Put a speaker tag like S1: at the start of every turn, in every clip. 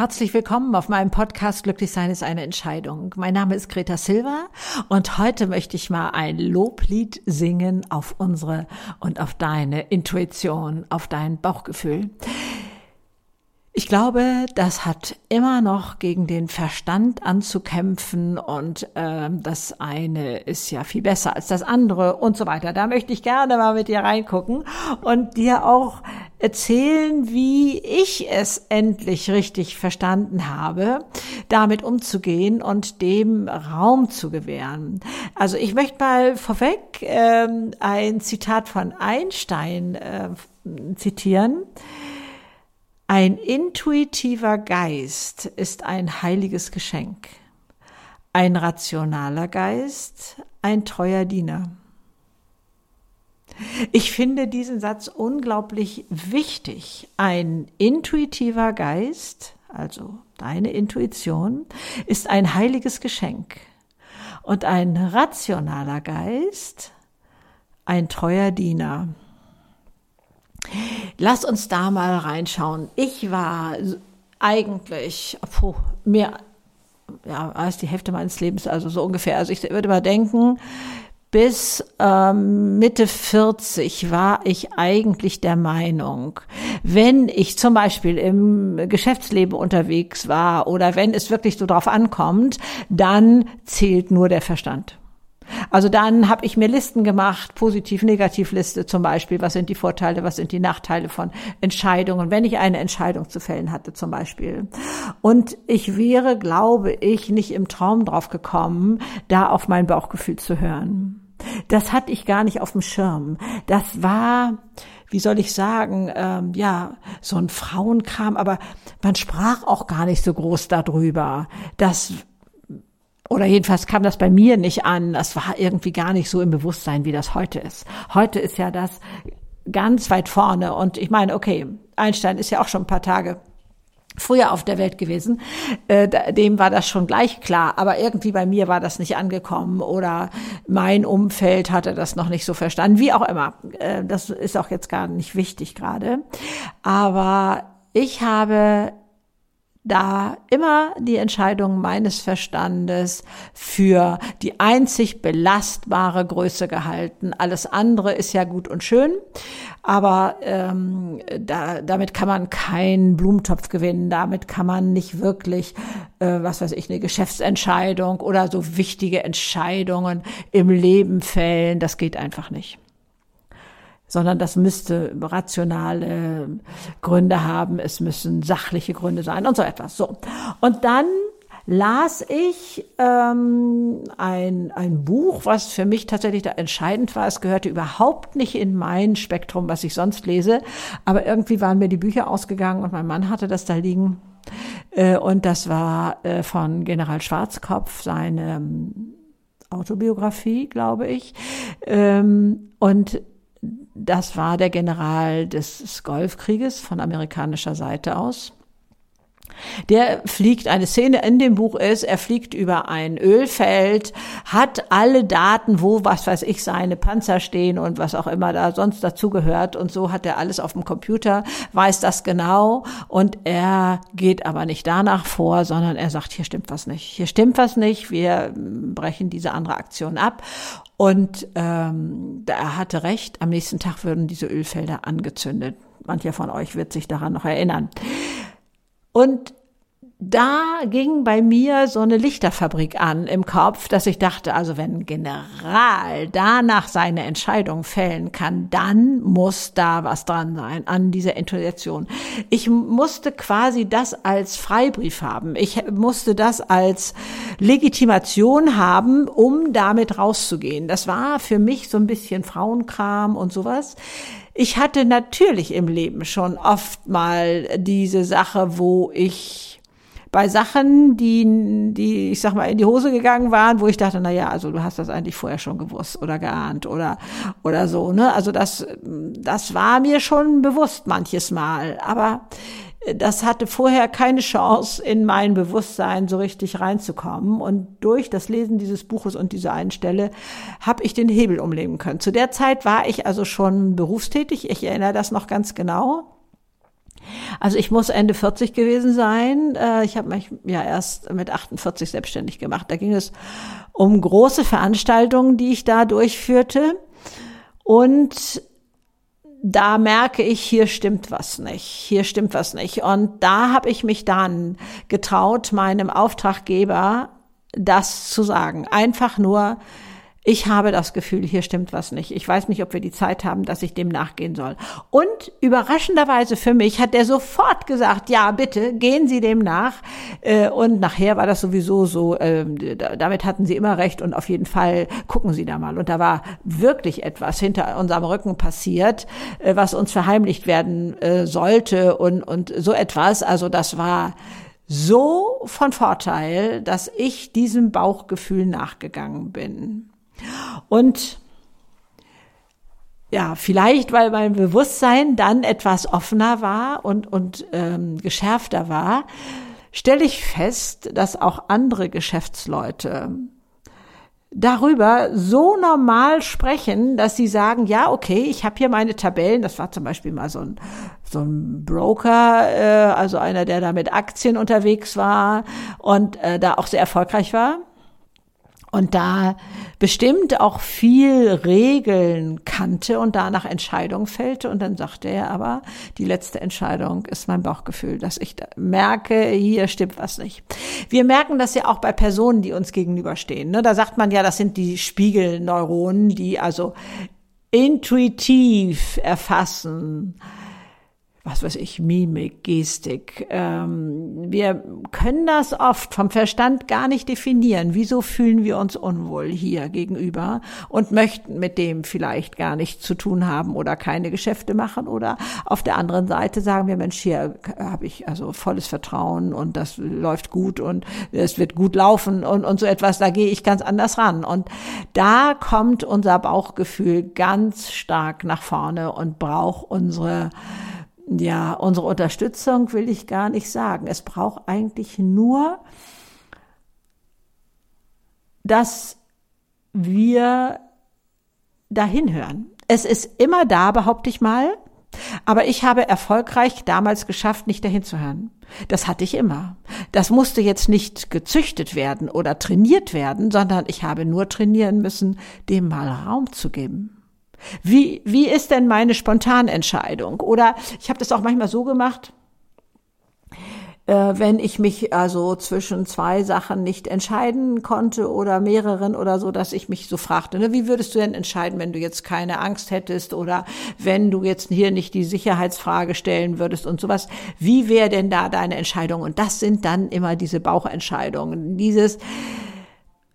S1: Herzlich willkommen auf meinem Podcast Glücklich sein ist eine Entscheidung. Mein Name ist Greta Silva und heute möchte ich mal ein Loblied singen auf unsere und auf deine Intuition, auf dein Bauchgefühl. Ich glaube, das hat immer noch gegen den Verstand anzukämpfen und äh, das eine ist ja viel besser als das andere und so weiter. Da möchte ich gerne mal mit dir reingucken und dir auch erzählen, wie ich es endlich richtig verstanden habe, damit umzugehen und dem Raum zu gewähren. Also ich möchte mal vorweg äh, ein Zitat von Einstein äh, zitieren. Ein intuitiver Geist ist ein heiliges Geschenk. Ein rationaler Geist ein treuer Diener. Ich finde diesen Satz unglaublich wichtig. Ein intuitiver Geist, also deine Intuition, ist ein heiliges Geschenk. Und ein rationaler Geist ein treuer Diener. Lass uns da mal reinschauen. Ich war eigentlich puh, mehr ja, als die Hälfte meines Lebens, also so ungefähr. Also ich würde mal denken, bis ähm, Mitte 40 war ich eigentlich der Meinung, wenn ich zum Beispiel im Geschäftsleben unterwegs war oder wenn es wirklich so drauf ankommt, dann zählt nur der Verstand. Also dann habe ich mir Listen gemacht, Positiv-Negativ-Liste zum Beispiel. Was sind die Vorteile, was sind die Nachteile von Entscheidungen, wenn ich eine Entscheidung zu fällen hatte zum Beispiel. Und ich wäre, glaube ich, nicht im Traum drauf gekommen, da auf mein Bauchgefühl zu hören. Das hatte ich gar nicht auf dem Schirm. Das war, wie soll ich sagen, ähm, ja, so ein Frauenkram, aber man sprach auch gar nicht so groß darüber. Das oder jedenfalls kam das bei mir nicht an. Das war irgendwie gar nicht so im Bewusstsein, wie das heute ist. Heute ist ja das ganz weit vorne. Und ich meine, okay, Einstein ist ja auch schon ein paar Tage früher auf der Welt gewesen. Äh, dem war das schon gleich klar. Aber irgendwie bei mir war das nicht angekommen oder mein Umfeld hatte das noch nicht so verstanden. Wie auch immer. Äh, das ist auch jetzt gar nicht wichtig gerade. Aber ich habe da immer die Entscheidung meines Verstandes für die einzig belastbare Größe gehalten. Alles andere ist ja gut und schön, aber ähm, da, damit kann man keinen Blumentopf gewinnen, damit kann man nicht wirklich, äh, was weiß ich, eine Geschäftsentscheidung oder so wichtige Entscheidungen im Leben fällen. Das geht einfach nicht sondern das müsste rationale Gründe haben, es müssen sachliche Gründe sein und so etwas. So. Und dann las ich ähm, ein, ein Buch, was für mich tatsächlich da entscheidend war. Es gehörte überhaupt nicht in mein Spektrum, was ich sonst lese, aber irgendwie waren mir die Bücher ausgegangen und mein Mann hatte das da liegen. Äh, und das war äh, von General Schwarzkopf, seine ähm, Autobiografie, glaube ich. Ähm, und das war der General des Golfkrieges von amerikanischer Seite aus. Der fliegt, eine Szene in dem Buch ist, er fliegt über ein Ölfeld, hat alle Daten, wo, was weiß ich, seine Panzer stehen und was auch immer da sonst dazugehört. Und so hat er alles auf dem Computer, weiß das genau. Und er geht aber nicht danach vor, sondern er sagt, hier stimmt was nicht. Hier stimmt was nicht. Wir brechen diese andere Aktion ab. Und ähm, er hatte recht, am nächsten Tag würden diese Ölfelder angezündet. Mancher von euch wird sich daran noch erinnern. Und da ging bei mir so eine Lichterfabrik an im Kopf, dass ich dachte, also wenn ein General danach seine Entscheidung fällen kann, dann muss da was dran sein an dieser Intuition. Ich musste quasi das als Freibrief haben. Ich musste das als Legitimation haben, um damit rauszugehen. Das war für mich so ein bisschen Frauenkram und sowas. Ich hatte natürlich im Leben schon oft mal diese Sache, wo ich bei Sachen, die, die, ich sag mal, in die Hose gegangen waren, wo ich dachte, na ja, also du hast das eigentlich vorher schon gewusst oder geahnt oder, oder so, ne? Also das, das war mir schon bewusst manches Mal, aber das hatte vorher keine Chance, in mein Bewusstsein so richtig reinzukommen. Und durch das Lesen dieses Buches und dieser einen Stelle habe ich den Hebel umlegen können. Zu der Zeit war ich also schon berufstätig. Ich erinnere das noch ganz genau. Also ich muss Ende 40 gewesen sein. Äh, ich habe mich ja erst mit 48 selbstständig gemacht. Da ging es um große Veranstaltungen, die ich da durchführte. Und da merke ich, hier stimmt was nicht, hier stimmt was nicht. Und da habe ich mich dann getraut, meinem Auftraggeber das zu sagen. Einfach nur, ich habe das Gefühl, hier stimmt was nicht. Ich weiß nicht, ob wir die Zeit haben, dass ich dem nachgehen soll. Und überraschenderweise für mich hat der sofort gesagt, ja, bitte, gehen Sie dem nach. Äh, und nachher war das sowieso so, ähm, damit hatten Sie immer recht und auf jeden Fall gucken Sie da mal. Und da war wirklich etwas hinter unserem Rücken passiert, äh, was uns verheimlicht werden äh, sollte und, und so etwas. Also das war so von Vorteil, dass ich diesem Bauchgefühl nachgegangen bin. Und ja, vielleicht, weil mein Bewusstsein dann etwas offener war und, und ähm, geschärfter war, stelle ich fest, dass auch andere Geschäftsleute darüber so normal sprechen, dass sie sagen, ja, okay, ich habe hier meine Tabellen. Das war zum Beispiel mal so ein, so ein Broker, äh, also einer, der da mit Aktien unterwegs war und äh, da auch sehr erfolgreich war und da bestimmt auch viel Regeln kannte und danach Entscheidungen fällte. Und dann sagte er aber, die letzte Entscheidung ist mein Bauchgefühl, dass ich da merke, hier stimmt was nicht. Wir merken das ja auch bei Personen, die uns gegenüberstehen. Ne? Da sagt man ja, das sind die Spiegelneuronen, die also intuitiv erfassen, was weiß ich, Mimik, Gestik. Ähm, wir können das oft vom Verstand gar nicht definieren. Wieso fühlen wir uns unwohl hier gegenüber und möchten mit dem vielleicht gar nichts zu tun haben oder keine Geschäfte machen oder auf der anderen Seite sagen wir, Mensch, hier habe ich also volles Vertrauen und das läuft gut und es wird gut laufen und, und so etwas, da gehe ich ganz anders ran. Und da kommt unser Bauchgefühl ganz stark nach vorne und braucht unsere ja, unsere Unterstützung will ich gar nicht sagen. Es braucht eigentlich nur, dass wir dahin hören. Es ist immer da, behaupte ich mal. Aber ich habe erfolgreich damals geschafft, nicht dahin zu hören. Das hatte ich immer. Das musste jetzt nicht gezüchtet werden oder trainiert werden, sondern ich habe nur trainieren müssen, dem mal Raum zu geben. Wie, wie ist denn meine Spontanentscheidung? Oder ich habe das auch manchmal so gemacht, äh, wenn ich mich also zwischen zwei Sachen nicht entscheiden konnte oder mehreren oder so, dass ich mich so fragte, ne, wie würdest du denn entscheiden, wenn du jetzt keine Angst hättest oder wenn du jetzt hier nicht die Sicherheitsfrage stellen würdest und sowas. Wie wäre denn da deine Entscheidung? Und das sind dann immer diese Bauchentscheidungen. Dieses,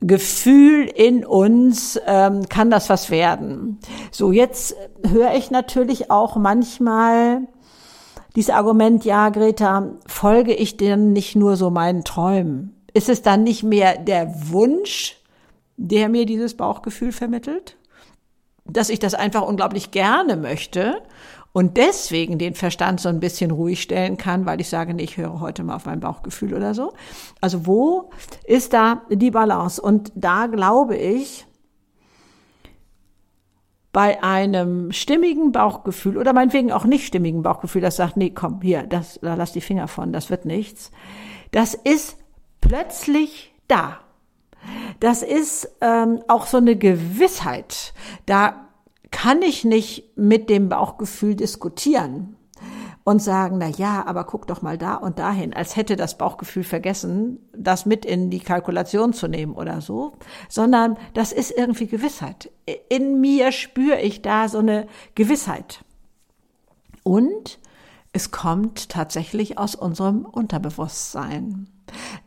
S1: Gefühl in uns, ähm, kann das was werden. So, jetzt höre ich natürlich auch manchmal dieses Argument, ja, Greta, folge ich denn nicht nur so meinen Träumen? Ist es dann nicht mehr der Wunsch, der mir dieses Bauchgefühl vermittelt? Dass ich das einfach unglaublich gerne möchte und deswegen den Verstand so ein bisschen ruhig stellen kann, weil ich sage, nee, ich höre heute mal auf mein Bauchgefühl oder so. Also wo ist da die Balance? Und da glaube ich, bei einem stimmigen Bauchgefühl oder meinetwegen auch nicht stimmigen Bauchgefühl, das sagt, nee, komm, hier, das, da lass die Finger von, das wird nichts. Das ist plötzlich da. Das ist ähm, auch so eine Gewissheit. Da kann ich nicht mit dem Bauchgefühl diskutieren und sagen, na ja, aber guck doch mal da und dahin, als hätte das Bauchgefühl vergessen, das mit in die Kalkulation zu nehmen oder so, sondern das ist irgendwie Gewissheit. In mir spüre ich da so eine Gewissheit. Und es kommt tatsächlich aus unserem Unterbewusstsein.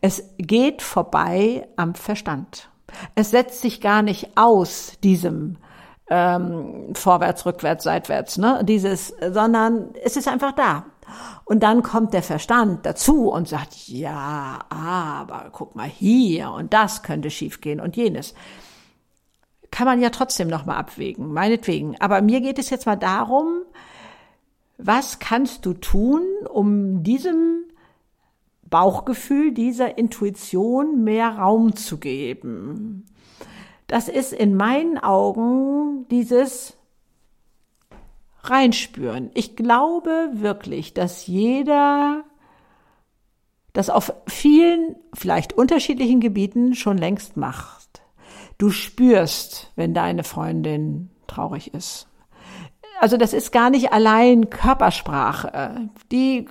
S1: Es geht vorbei am Verstand. Es setzt sich gar nicht aus diesem ähm, vorwärts, rückwärts, seitwärts, ne? Dieses, sondern es ist einfach da. Und dann kommt der Verstand dazu und sagt, ja, aber guck mal hier und das könnte schiefgehen und jenes. Kann man ja trotzdem noch mal abwägen, meinetwegen. Aber mir geht es jetzt mal darum, was kannst du tun, um diesem Bauchgefühl, dieser Intuition mehr Raum zu geben? Das ist in meinen Augen dieses reinspüren. Ich glaube wirklich, dass jeder das auf vielen, vielleicht unterschiedlichen Gebieten schon längst macht. Du spürst, wenn deine Freundin traurig ist. Also das ist gar nicht allein Körpersprache. Die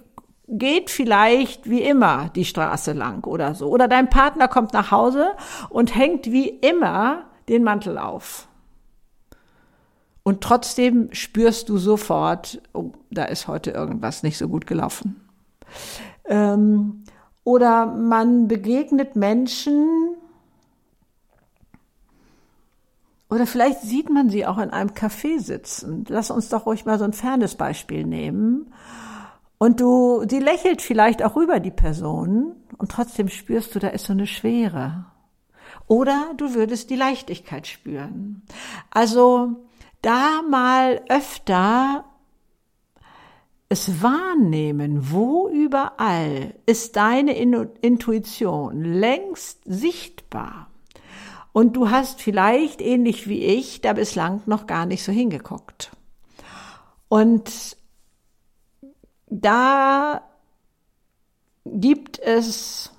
S1: geht vielleicht wie immer die Straße lang oder so. Oder dein Partner kommt nach Hause und hängt wie immer den Mantel auf. Und trotzdem spürst du sofort, oh, da ist heute irgendwas nicht so gut gelaufen. Ähm, oder man begegnet Menschen, oder vielleicht sieht man sie auch in einem Café sitzen. Lass uns doch ruhig mal so ein fernes Beispiel nehmen. Und du, sie lächelt vielleicht auch rüber die Person und trotzdem spürst du, da ist so eine Schwere. Oder du würdest die Leichtigkeit spüren. Also da mal öfter es wahrnehmen, wo überall ist deine Intuition längst sichtbar. Und du hast vielleicht, ähnlich wie ich, da bislang noch gar nicht so hingeguckt. Und da gibt es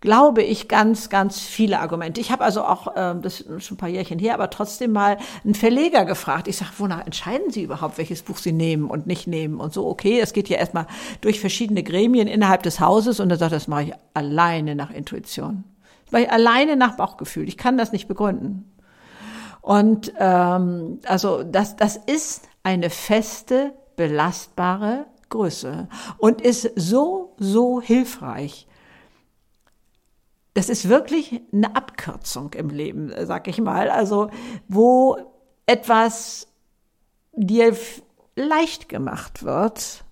S1: glaube ich, ganz, ganz viele Argumente. Ich habe also auch, äh, das ist schon ein paar Jährchen her, aber trotzdem mal einen Verleger gefragt. Ich sage, wonach entscheiden Sie überhaupt, welches Buch Sie nehmen und nicht nehmen und so. Okay, es geht ja erstmal durch verschiedene Gremien innerhalb des Hauses und er sagt, das mache ich alleine nach Intuition. Das mache ich alleine nach Bauchgefühl. Ich kann das nicht begründen. Und ähm, also das, das ist eine feste, belastbare Größe und ist so, so hilfreich das ist wirklich eine Abkürzung im Leben, sag ich mal. Also, wo etwas dir leicht gemacht wird,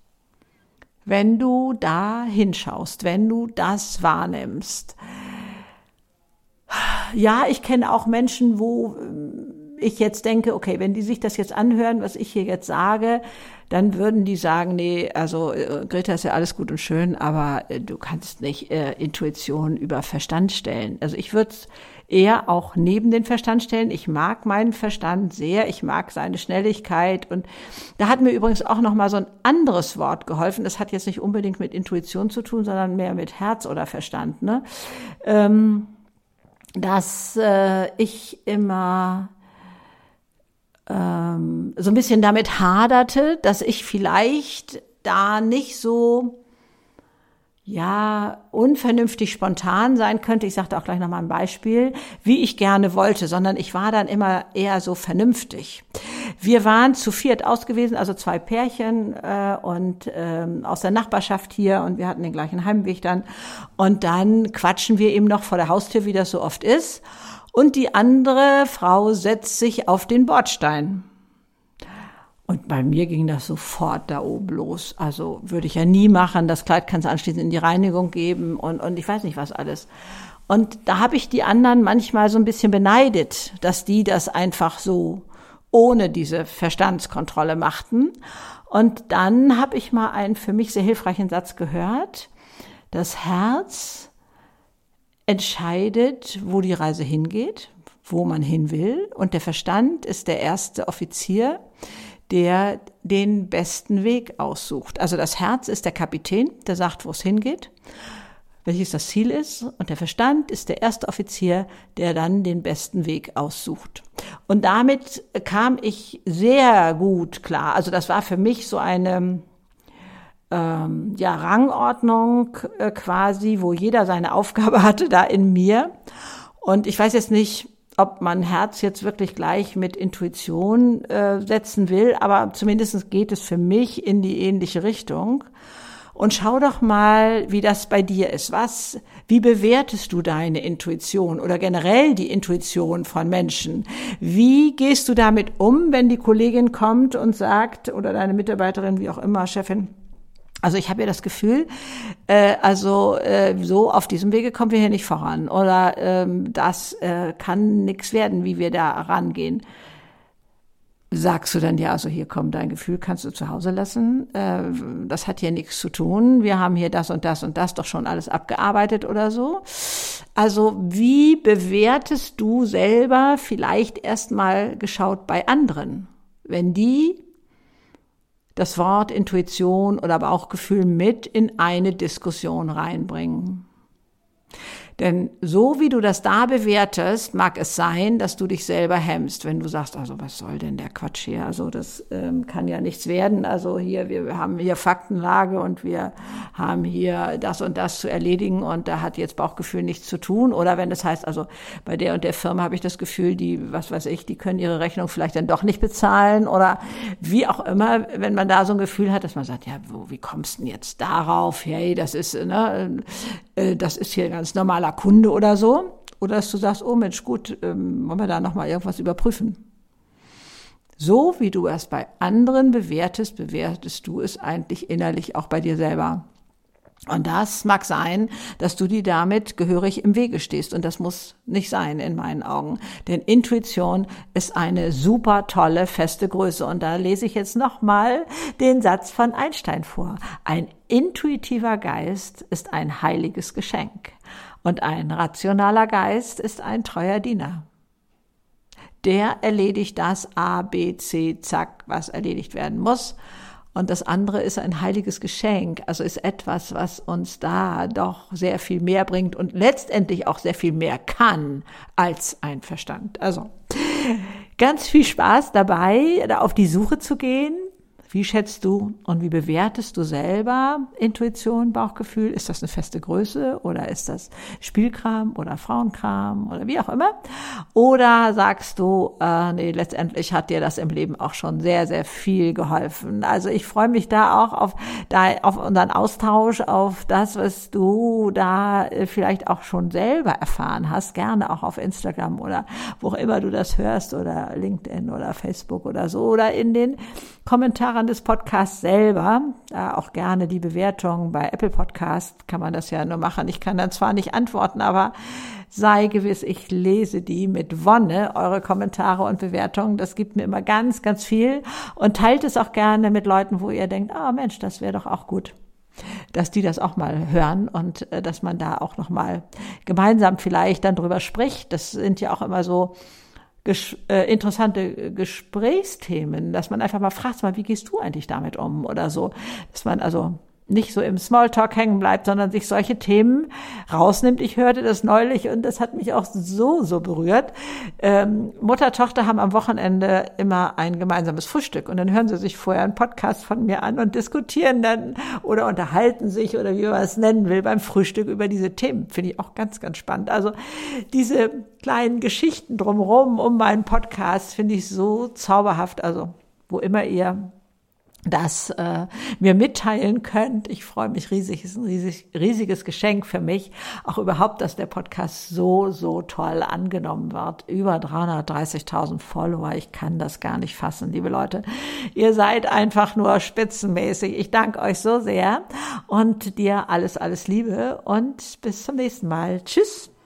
S1: wenn du da hinschaust, wenn du das wahrnimmst. Ja, ich kenne auch Menschen, wo ich jetzt denke, okay, wenn die sich das jetzt anhören, was ich hier jetzt sage, dann würden die sagen, nee, also äh, Greta ist ja alles gut und schön, aber äh, du kannst nicht äh, Intuition über Verstand stellen. Also ich würde es eher auch neben den Verstand stellen. Ich mag meinen Verstand sehr, ich mag seine Schnelligkeit und da hat mir übrigens auch noch mal so ein anderes Wort geholfen. Das hat jetzt nicht unbedingt mit Intuition zu tun, sondern mehr mit Herz oder Verstand. Ne? Ähm, dass äh, ich immer ähm, so ein bisschen damit haderte, dass ich vielleicht da nicht so ja, unvernünftig spontan sein könnte. Ich sagte auch gleich nochmal ein Beispiel, wie ich gerne wollte, sondern ich war dann immer eher so vernünftig. Wir waren zu viert ausgewiesen, also zwei Pärchen äh, und ähm, aus der Nachbarschaft hier und wir hatten den gleichen Heimweg dann. Und dann quatschen wir eben noch vor der Haustür, wie das so oft ist und die andere Frau setzt sich auf den Bordstein. Und bei mir ging das sofort da oben los. Also würde ich ja nie machen. Das Kleid kannst du anschließend in die Reinigung geben und, und ich weiß nicht was alles. Und da habe ich die anderen manchmal so ein bisschen beneidet, dass die das einfach so ohne diese Verstandskontrolle machten. Und dann habe ich mal einen für mich sehr hilfreichen Satz gehört. Das Herz entscheidet, wo die Reise hingeht, wo man hin will. Und der Verstand ist der erste Offizier, der den besten Weg aussucht. Also das Herz ist der Kapitän, der sagt, wo es hingeht, welches das Ziel ist. Und der Verstand ist der erste Offizier, der dann den besten Weg aussucht. Und damit kam ich sehr gut klar. Also das war für mich so eine ähm, ja, Rangordnung äh, quasi, wo jeder seine Aufgabe hatte, da in mir. Und ich weiß jetzt nicht, ob man Herz jetzt wirklich gleich mit Intuition äh, setzen will, aber zumindest geht es für mich in die ähnliche Richtung. Und schau doch mal, wie das bei dir ist. Was, wie bewertest du deine Intuition oder generell die Intuition von Menschen? Wie gehst du damit um, wenn die Kollegin kommt und sagt, oder deine Mitarbeiterin, wie auch immer, Chefin, also ich habe ja das Gefühl, äh, also äh, so auf diesem Wege kommen wir hier nicht voran oder ähm, das äh, kann nichts werden, wie wir da rangehen. Sagst du dann ja, also hier komm, dein Gefühl kannst du zu Hause lassen. Äh, das hat hier nichts zu tun. Wir haben hier das und das und das doch schon alles abgearbeitet oder so. Also wie bewertest du selber vielleicht erstmal geschaut bei anderen, wenn die das Wort Intuition oder Bauchgefühl mit in eine Diskussion reinbringen. Denn so wie du das da bewertest, mag es sein, dass du dich selber hemmst, wenn du sagst, also was soll denn der Quatsch hier? Also das ähm, kann ja nichts werden. Also hier, wir haben hier Faktenlage und wir haben hier das und das zu erledigen und da hat jetzt Bauchgefühl nichts zu tun. Oder wenn das heißt, also bei der und der Firma habe ich das Gefühl, die, was weiß ich, die können ihre Rechnung vielleicht dann doch nicht bezahlen oder wie auch immer, wenn man da so ein Gefühl hat, dass man sagt, ja, wo, wie kommst du denn jetzt darauf? Hey, das ist, ne, äh, das ist hier ganz normaler normaler Kunde oder so. Oder dass du sagst, oh Mensch, gut, ähm, wollen wir da nochmal irgendwas überprüfen. So wie du es bei anderen bewertest, bewertest du es eigentlich innerlich auch bei dir selber. Und das mag sein, dass du dir damit gehörig im Wege stehst. Und das muss nicht sein in meinen Augen. Denn Intuition ist eine super tolle, feste Größe. Und da lese ich jetzt nochmal den Satz von Einstein vor. Ein intuitiver Geist ist ein heiliges Geschenk. Und ein rationaler Geist ist ein treuer Diener. Der erledigt das A, B, C, zack, was erledigt werden muss. Und das andere ist ein heiliges Geschenk, also ist etwas, was uns da doch sehr viel mehr bringt und letztendlich auch sehr viel mehr kann als ein Verstand. Also ganz viel Spaß dabei, da auf die Suche zu gehen wie schätzt du und wie bewertest du selber Intuition, Bauchgefühl? Ist das eine feste Größe oder ist das Spielkram oder Frauenkram oder wie auch immer? Oder sagst du, äh, nee, letztendlich hat dir das im Leben auch schon sehr, sehr viel geholfen. Also ich freue mich da auch auf, da, auf unseren Austausch, auf das, was du da äh, vielleicht auch schon selber erfahren hast. Gerne auch auf Instagram oder wo auch immer du das hörst oder LinkedIn oder Facebook oder so oder in den Kommentaren des Podcasts selber, da auch gerne die Bewertung bei Apple Podcast kann man das ja nur machen. Ich kann dann zwar nicht antworten, aber sei gewiss, ich lese die mit Wonne, eure Kommentare und Bewertungen. Das gibt mir immer ganz, ganz viel und teilt es auch gerne mit Leuten, wo ihr denkt, ah oh Mensch, das wäre doch auch gut dass die das auch mal hören und äh, dass man da auch noch mal gemeinsam vielleicht dann drüber spricht. Das sind ja auch immer so ges äh, interessante Gesprächsthemen, dass man einfach mal fragt, mal, wie gehst du eigentlich damit um oder so, dass man also nicht so im Smalltalk hängen bleibt, sondern sich solche Themen rausnimmt. Ich hörte das neulich und das hat mich auch so, so berührt. Ähm, Mutter, Tochter haben am Wochenende immer ein gemeinsames Frühstück und dann hören sie sich vorher einen Podcast von mir an und diskutieren dann oder unterhalten sich oder wie man es nennen will beim Frühstück über diese Themen. Finde ich auch ganz, ganz spannend. Also diese kleinen Geschichten drumherum um meinen Podcast finde ich so zauberhaft. Also wo immer ihr das äh, mir mitteilen könnt. Ich freue mich riesig. Es ist ein riesig, riesiges Geschenk für mich. Auch überhaupt, dass der Podcast so, so toll angenommen wird. Über 330.000 Follower. Ich kann das gar nicht fassen, liebe Leute. Ihr seid einfach nur spitzenmäßig. Ich danke euch so sehr und dir alles, alles Liebe und bis zum nächsten Mal. Tschüss.